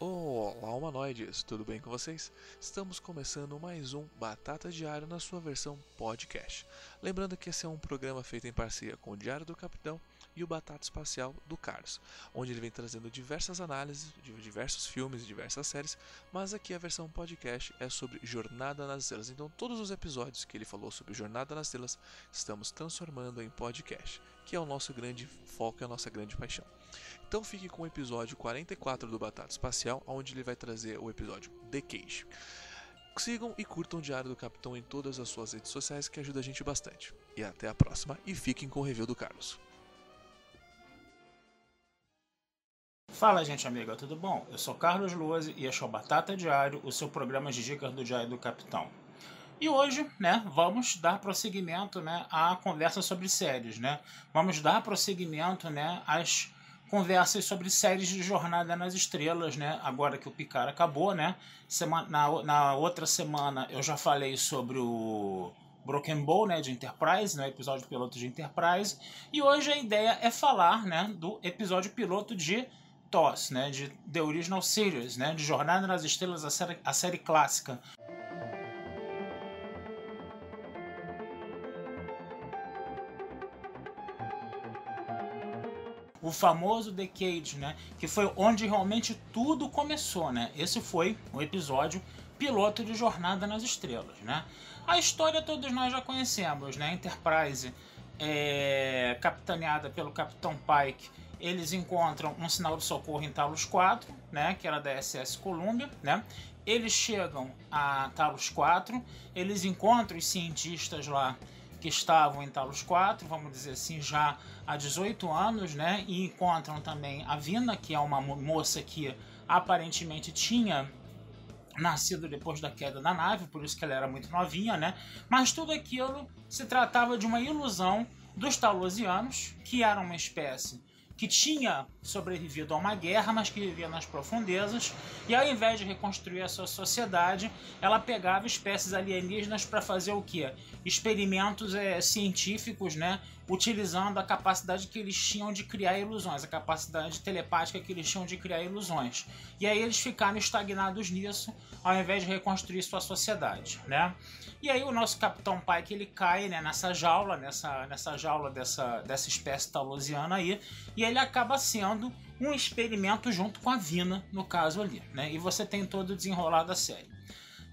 Olá, humanoides, tudo bem com vocês? Estamos começando mais um Batata Diário na sua versão podcast. Lembrando que esse é um programa feito em parceria com o Diário do Capitão e o Batata Espacial do Carlos, onde ele vem trazendo diversas análises de diversos filmes e diversas séries, mas aqui a versão podcast é sobre Jornada nas Estrelas. Então, todos os episódios que ele falou sobre Jornada nas Estrelas estamos transformando em podcast, que é o nosso grande foco e a nossa grande paixão. Então fique com o episódio 44 do Batata Espacial, onde ele vai trazer o episódio The Cage. Sigam e curtam o Diário do Capitão em todas as suas redes sociais, que ajuda a gente bastante. E até a próxima, e fiquem com o review do Carlos. Fala, gente amiga, tudo bom? Eu sou Carlos Luozi e este é o Batata Diário, o seu programa de dicas do Diário do Capitão. E hoje, né, vamos dar prosseguimento, né, à conversa sobre séries, né? Vamos dar prosseguimento, né, às conversas sobre séries de Jornada nas Estrelas, né? Agora que o Picard acabou, né? Semana, na, na outra semana eu já falei sobre o Broken Bow, né, de Enterprise, né, episódio piloto de Enterprise, e hoje a ideia é falar, né, do episódio piloto de TOS, né, de The Original Series, né, de Jornada nas Estrelas, a série, a série clássica. O famoso Decade, né? Que foi onde realmente tudo começou, né? Esse foi o episódio piloto de Jornada nas Estrelas, né? A história todos nós já conhecemos, né? Enterprise é, capitaneada pelo Capitão Pike, eles encontram um sinal de socorro em Talos 4, né? Que era da SS Columbia, né? Eles chegam a Talos 4, eles encontram os cientistas lá que estavam em Talos 4, vamos dizer assim, já há 18 anos, né? E encontram também a Vina, que é uma moça que aparentemente tinha nascido depois da queda da nave, por isso que ela era muito novinha, né? Mas tudo aquilo se tratava de uma ilusão dos Talosianos, que eram uma espécie que tinha sobrevivido a uma guerra, mas que vivia nas profundezas, e ao invés de reconstruir a sua sociedade, ela pegava espécies alienígenas para fazer o que? Experimentos é, científicos, né? Utilizando a capacidade que eles tinham de criar ilusões, a capacidade telepática que eles tinham de criar ilusões. E aí eles ficaram estagnados nisso, ao invés de reconstruir sua sociedade, né? E aí o nosso Capitão Pike ele cai né, nessa jaula, nessa, nessa jaula dessa, dessa espécie talosiana aí, e ele acaba sendo um experimento junto com a Vina, no caso ali, né? E você tem todo o desenrolar da série,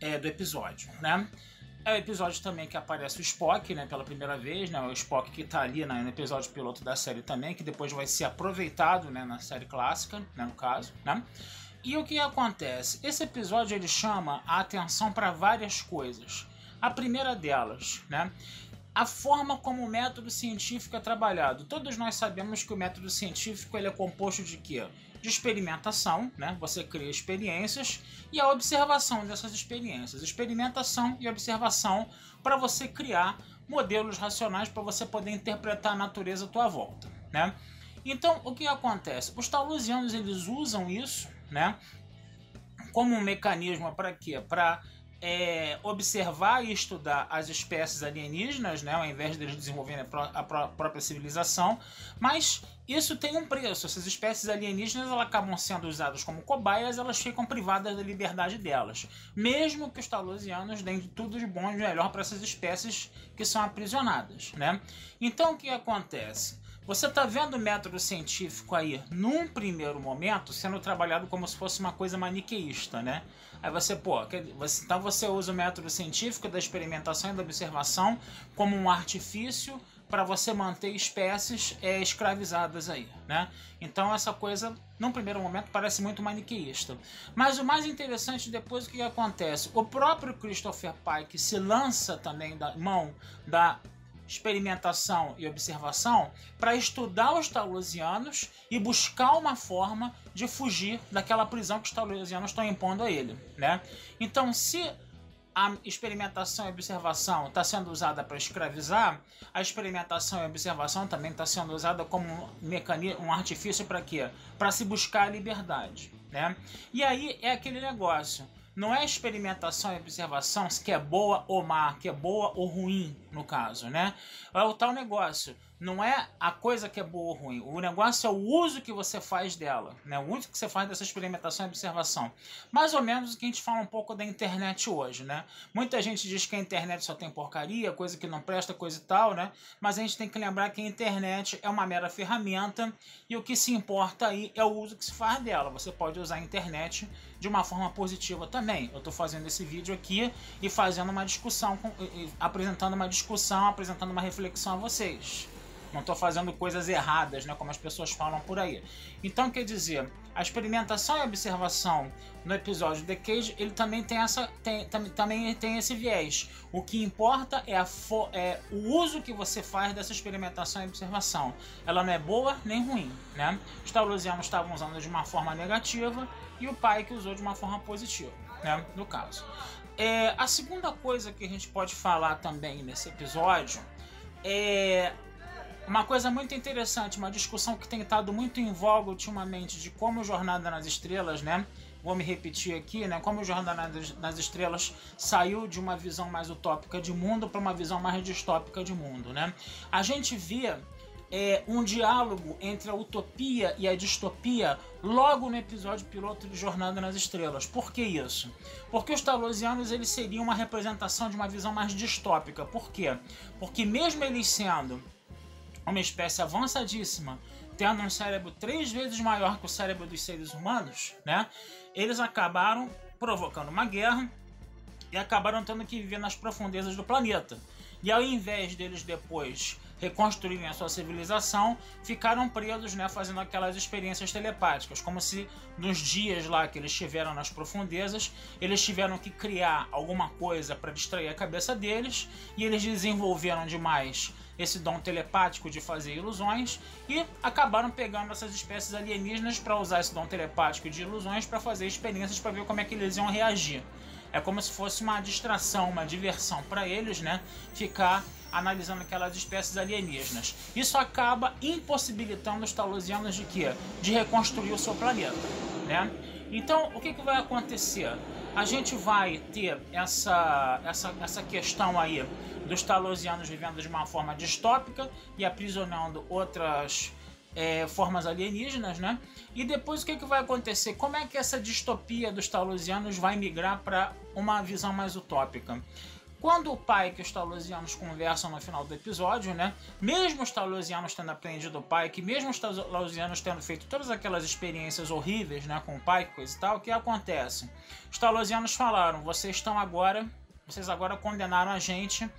é, do episódio, né? É o episódio também que aparece o Spock, né, pela primeira vez, né, o Spock que está ali né, no episódio piloto da série também, que depois vai ser aproveitado, né, na série clássica, né, no caso, né? E o que acontece? Esse episódio ele chama a atenção para várias coisas. A primeira delas, né, a forma como o método científico é trabalhado. Todos nós sabemos que o método científico ele é composto de quê? De experimentação, né? Você cria experiências e a observação dessas experiências. Experimentação e observação para você criar modelos racionais para você poder interpretar a natureza à tua volta, né? Então, o que acontece? Os talusianos eles usam isso, né? Como um mecanismo para quê? Para é, observar e estudar as espécies alienígenas, né, ao invés de eles desenvolverem a, própria civilização, mas isso tem um preço. Essas espécies alienígenas elas acabam sendo usadas como cobaias, elas ficam privadas da liberdade delas, mesmo que os talosianos deem tudo de bom e melhor para essas espécies que são aprisionadas. Né? Então o que acontece? Você está vendo o método científico aí, num primeiro momento, sendo trabalhado como se fosse uma coisa maniqueísta, né? Aí você, pô, você, então você usa o método científico da experimentação e da observação como um artifício para você manter espécies é, escravizadas aí, né? Então essa coisa, num primeiro momento, parece muito maniqueísta. Mas o mais interessante depois o que acontece, o próprio Christopher Pike se lança também da mão da experimentação e observação para estudar os taulosianos e buscar uma forma de fugir daquela prisão que os taulosianos estão impondo a ele, né? Então, se a experimentação e observação está sendo usada para escravizar, a experimentação e observação também está sendo usada como um mecanismo, um artifício para quê? Para se buscar a liberdade, né? E aí é aquele negócio não é experimentação e observação se que é boa ou má, que é boa ou ruim, no caso, né? É o tal negócio. Não é a coisa que é boa ou ruim. O negócio é o uso que você faz dela, né? O uso que você faz dessa experimentação e observação. Mais ou menos o que a gente fala um pouco da internet hoje, né? Muita gente diz que a internet só tem porcaria, coisa que não presta, coisa e tal, né? Mas a gente tem que lembrar que a internet é uma mera ferramenta e o que se importa aí é o uso que se faz dela. Você pode usar a internet de uma forma positiva também. Eu estou fazendo esse vídeo aqui e fazendo uma discussão, apresentando uma discussão, apresentando uma reflexão a vocês. Não estou fazendo coisas erradas, né, como as pessoas falam por aí. Então, quer dizer, a experimentação e observação no episódio The Cage, ele também tem, essa, tem, tam, também tem esse viés. O que importa é, a é o uso que você faz dessa experimentação e observação. Ela não é boa nem ruim. Né? Os taurosianos estavam usando de uma forma negativa e o pai que usou de uma forma positiva, né, no caso. É, a segunda coisa que a gente pode falar também nesse episódio é uma coisa muito interessante, uma discussão que tem estado muito em voga ultimamente de como Jornada nas Estrelas, né? Vou me repetir aqui, né? Como Jornada nas Estrelas saiu de uma visão mais utópica de mundo para uma visão mais distópica de mundo, né? A gente via é, um diálogo entre a utopia e a distopia logo no episódio piloto de Jornada nas Estrelas. Por que isso? Porque os Talosianos eles seriam uma representação de uma visão mais distópica. Por quê? Porque mesmo eles sendo uma espécie avançadíssima, tendo um cérebro três vezes maior que o cérebro dos seres humanos, né? Eles acabaram provocando uma guerra e acabaram tendo que viver nas profundezas do planeta. E ao invés deles depois reconstruírem a sua civilização, ficaram presos, né, fazendo aquelas experiências telepáticas, como se nos dias lá que eles estiveram nas profundezas, eles tiveram que criar alguma coisa para distrair a cabeça deles, e eles desenvolveram demais esse dom telepático de fazer ilusões e acabaram pegando essas espécies alienígenas para usar esse dom telepático de ilusões para fazer experiências para ver como é que eles iam reagir. É como se fosse uma distração, uma diversão para eles, né? Ficar analisando aquelas espécies alienígenas. Isso acaba impossibilitando os talosianos de quê? De reconstruir o seu planeta, né? Então, o que, que vai acontecer? A gente vai ter essa, essa, essa questão aí dos talosianos vivendo de uma forma distópica e aprisionando outras é, formas alienígenas, né? E depois o que, que vai acontecer? Como é que essa distopia dos talosianos vai migrar para uma visão mais utópica? Quando o pai e os talosianos conversam no final do episódio, né? Mesmo os talosianos tendo aprendido o pai, que mesmo os talosianos tendo feito todas aquelas experiências horríveis, né, com o pai, coisa e tal, o que acontece? Os talosianos falaram: "Vocês estão agora, vocês agora condenaram a gente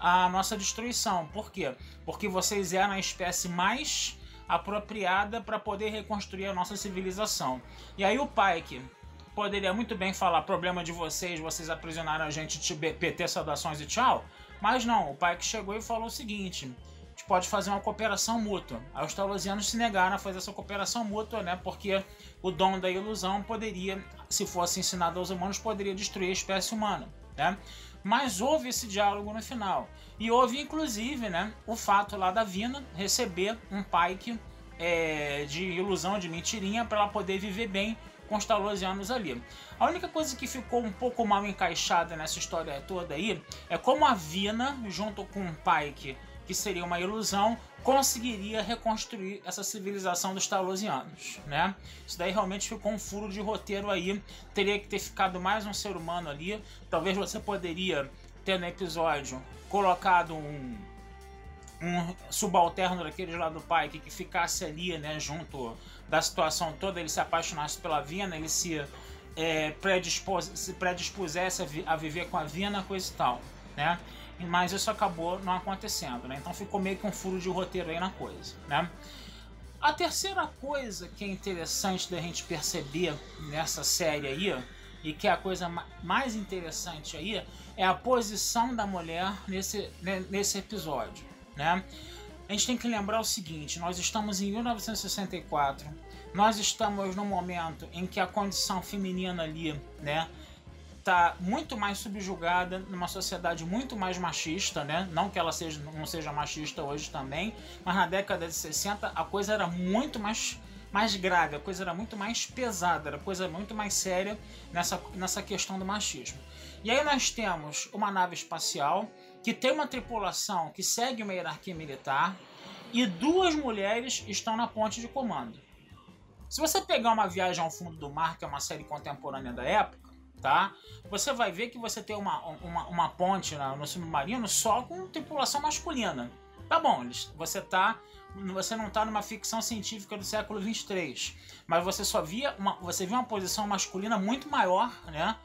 à nossa destruição. Por quê? Porque vocês eram a espécie mais apropriada para poder reconstruir a nossa civilização. E aí o Pike poderia muito bem falar problema de vocês, vocês aprisionaram a gente, PT saudações e tchau. Mas não, o Pike chegou e falou o seguinte: a gente pode fazer uma cooperação mútua. Aí os talosianos se negaram a fazer essa cooperação mútua, né? Porque o dom da ilusão poderia, se fosse ensinado aos humanos, poderia destruir a espécie humana, né? Mas houve esse diálogo no final. E houve, inclusive, né, o fato lá da Vina receber um Pike é, de ilusão, de mentirinha, para ela poder viver bem com os Talosianos ali. A única coisa que ficou um pouco mal encaixada nessa história toda aí é como a Vina, junto com o Pike, que seria uma ilusão, conseguiria reconstruir essa civilização dos Talosianos, né? Isso daí realmente ficou um furo de roteiro aí. Teria que ter ficado mais um ser humano ali. Talvez você poderia ter no episódio colocado um, um subalterno daqueles lá do pai que, ficasse ali, né, junto da situação toda, ele se apaixonasse pela Vina, ele se, é, se predispusesse a, vi, a, viver com a Vina, coisa e tal, né? Mas isso acabou não acontecendo, né? Então ficou meio que um furo de roteiro aí na coisa, né? A terceira coisa que é interessante da gente perceber nessa série aí e que é a coisa mais interessante aí é a posição da mulher nesse, nesse episódio, né? A gente tem que lembrar o seguinte: nós estamos em 1964, nós estamos num momento em que a condição feminina ali, né, tá muito mais subjugada numa sociedade muito mais machista, né? Não que ela seja, não seja machista hoje também, mas na década de 60 a coisa era muito mais mais grave, a coisa era muito mais pesada, era coisa muito mais séria nessa, nessa questão do machismo. E aí nós temos uma nave espacial que tem uma tripulação que segue uma hierarquia militar e duas mulheres estão na ponte de comando. Se você pegar uma viagem ao fundo do mar, que é uma série contemporânea da época, tá? Você vai ver que você tem uma, uma, uma ponte no submarino só com tripulação masculina. Tá bom, você tá você não está numa ficção científica do século 23, mas você só via uma, você via uma posição masculina muito maior, né,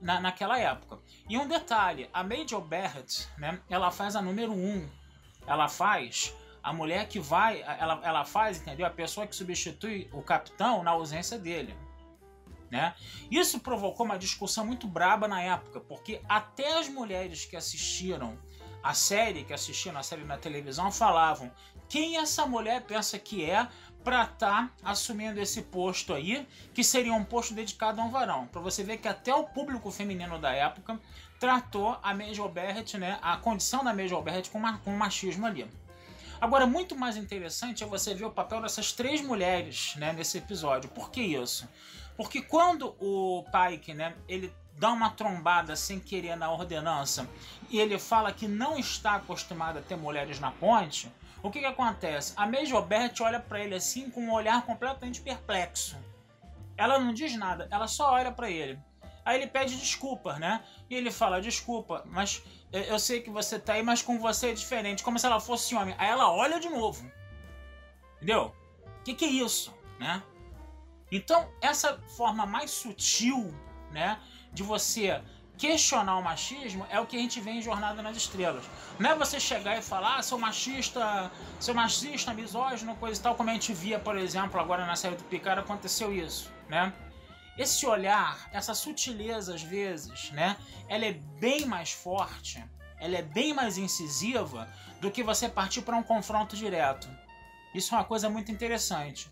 na, naquela época. E um detalhe, a Major Barrett, né, ela faz a número 1. Um, ela faz a mulher que vai, ela, ela faz, entendeu? A pessoa que substitui o capitão na ausência dele. Né? Isso provocou uma discussão muito braba na época, porque até as mulheres que assistiram a série, que assistiram a série na televisão, falavam quem essa mulher pensa que é para estar tá assumindo esse posto aí, que seria um posto dedicado a um varão. Para você ver que até o público feminino da época tratou a Major Barrett, né, a condição da Major Barrett com, com machismo ali. Agora, muito mais interessante é você ver o papel dessas três mulheres né, nesse episódio. Por que isso? Porque quando o Pike, né, ele dá uma trombada sem querer na ordenança e ele fala que não está acostumado a ter mulheres na ponte, o que, que acontece? A Major Bert olha para ele assim com um olhar completamente perplexo. Ela não diz nada, ela só olha para ele. Aí ele pede desculpas, né? E ele fala: Desculpa, mas eu sei que você tá aí, mas com você é diferente, como se ela fosse homem. Aí ela olha de novo. Entendeu? O que, que é isso, né? Então, essa forma mais sutil, né, de você questionar o machismo é o que a gente vê em Jornada nas Estrelas. Não é você chegar e falar, ah, sou machista, sou machista, misógino, coisa e tal, como a gente via, por exemplo, agora na série do Picard aconteceu isso, né? esse olhar, essa sutileza às vezes, né? Ela é bem mais forte, ela é bem mais incisiva do que você partir para um confronto direto. Isso é uma coisa muito interessante.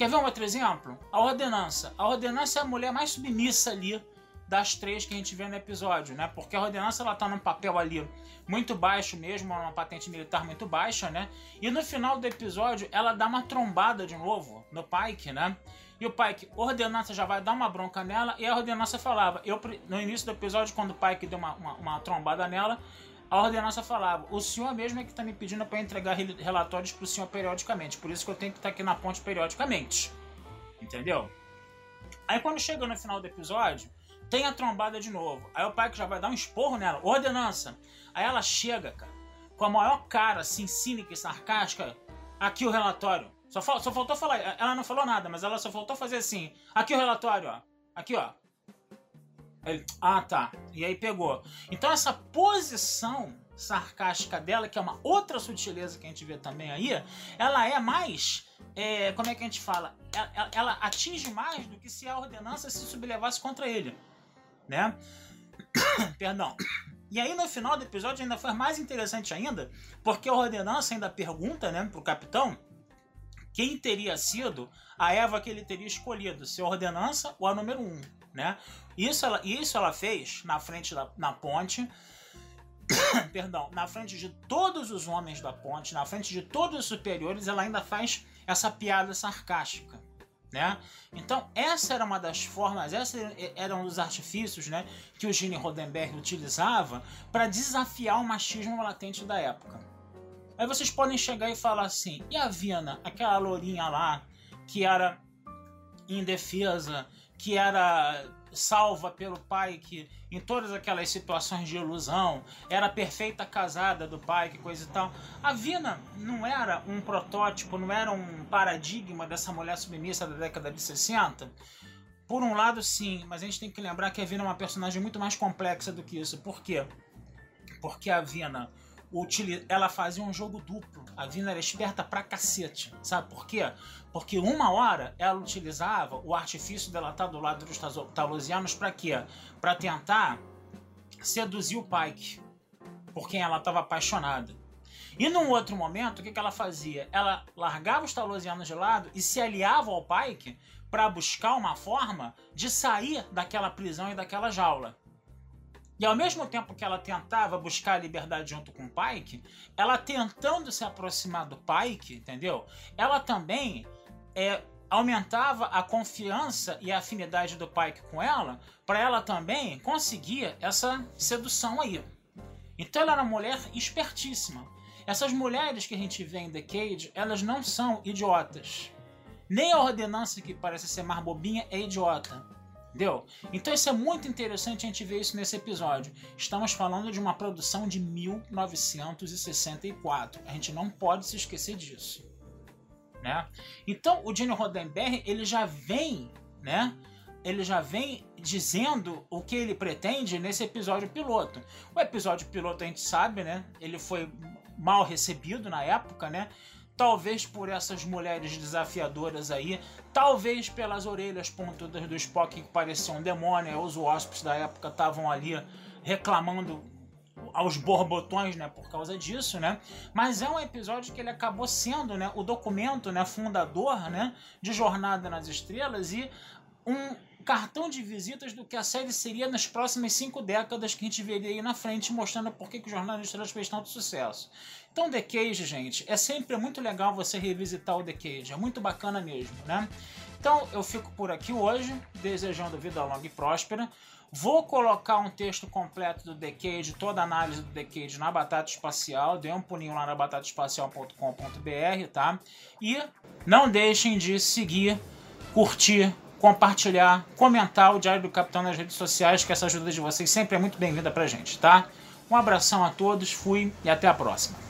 Quer ver um outro exemplo? A ordenança. A ordenança é a mulher mais submissa ali das três que a gente vê no episódio, né? Porque a ordenança ela tá num papel ali muito baixo mesmo, uma patente militar muito baixa, né? E no final do episódio ela dá uma trombada de novo no Pike, né? E o Pike, ordenança já vai dar uma bronca nela. E a ordenança falava, eu no início do episódio, quando o Pike deu uma, uma, uma trombada nela, a ordenança falava: o senhor mesmo é que está me pedindo para entregar relatórios para o senhor periodicamente. Por isso que eu tenho que estar tá aqui na ponte periodicamente. Entendeu? Aí quando chega no final do episódio, tem a trombada de novo. Aí o Pike já vai dar um esporro nela. Ordenança. Aí ela chega, cara, com a maior cara, assim, cínica e sarcástica. Aqui o relatório. Só, só faltou falar. Ela não falou nada, mas ela só faltou fazer assim. Aqui o relatório, ó. Aqui, ó. Ah, tá. E aí pegou. Então essa posição sarcástica dela, que é uma outra sutileza que a gente vê também aí, ela é mais. É, como é que a gente fala? Ela, ela, atinge mais do que se a ordenança se sublevasse contra ele. Né? Perdão. E aí no final do episódio ainda foi mais interessante ainda, porque a ordenança ainda pergunta, né, pro capitão quem teria sido a Eva que ele teria escolhido, se a ordenança ou a número 1, um, né? Isso ela, isso ela fez na frente da na ponte, perdão, na frente de todos os homens da ponte, na frente de todos os superiores, ela ainda faz essa piada sarcástica. Né? Então, essa era uma das formas, essa era um dos artifícios né, que o Gene Roddenberry utilizava para desafiar o machismo latente da época. Aí vocês podem chegar e falar assim: e a Vina, aquela lourinha lá, que era indefesa, que era salva pelo pai, que em todas aquelas situações de ilusão era perfeita casada do pai, que coisa e tal. A Vina não era um protótipo, não era um paradigma dessa mulher submissa da década de 60. Por um lado, sim, mas a gente tem que lembrar que a Vina é uma personagem muito mais complexa do que isso. Por quê? Porque a Vina ela fazia um jogo duplo. A Vina era esperta pra cacete. Sabe por quê? Porque uma hora ela utilizava o artifício dela estar do lado dos Talosianos para quê? Para tentar seduzir o Pike, por quem ela estava apaixonada. E num outro momento, o que, que ela fazia? Ela largava os Talosianos de lado e se aliava ao Pike para buscar uma forma de sair daquela prisão e daquela jaula. E ao mesmo tempo que ela tentava buscar a liberdade junto com o Pike, ela tentando se aproximar do Pike, entendeu? Ela também é, aumentava a confiança e a afinidade do Pike com ela, para ela também conseguir essa sedução aí. Então ela era uma mulher espertíssima. Essas mulheres que a gente vê em The Cage, elas não são idiotas. Nem a ordenança que parece ser mais bobinha é idiota. Entendeu? Então isso é muito interessante a gente ver isso nesse episódio. Estamos falando de uma produção de 1964. A gente não pode se esquecer disso. Né? Então o Gene Roddenberry ele já vem, né? Ele já vem dizendo o que ele pretende nesse episódio piloto. O episódio piloto a gente sabe, né? Ele foi mal recebido na época, né? Talvez por essas mulheres desafiadoras aí, talvez pelas orelhas pontudas do Spock que pareciam um demônio, os Wasps da época estavam ali reclamando aos borbotões, né, por causa disso, né? Mas é um episódio que ele acabou sendo, né, o documento, né, fundador, né, de Jornada nas Estrelas e um cartão de visitas do que a série seria nas próximas cinco décadas que a gente veria aí na frente, mostrando por que, o Jornada nas Estrelas fez tanto sucesso. Então, The Cage, gente, é sempre muito legal você revisitar o The Cage, é muito bacana mesmo, né? Então, eu fico por aqui hoje, desejando vida longa e próspera. Vou colocar um texto completo do The Cage, toda a análise do The Cage na Batata Espacial. Dê um pulinho lá na batataespacial.com.br, tá? E não deixem de seguir, curtir, compartilhar, comentar o Diário do Capitão nas redes sociais, que essa ajuda de vocês sempre é muito bem-vinda pra gente, tá? Um abração a todos, fui e até a próxima.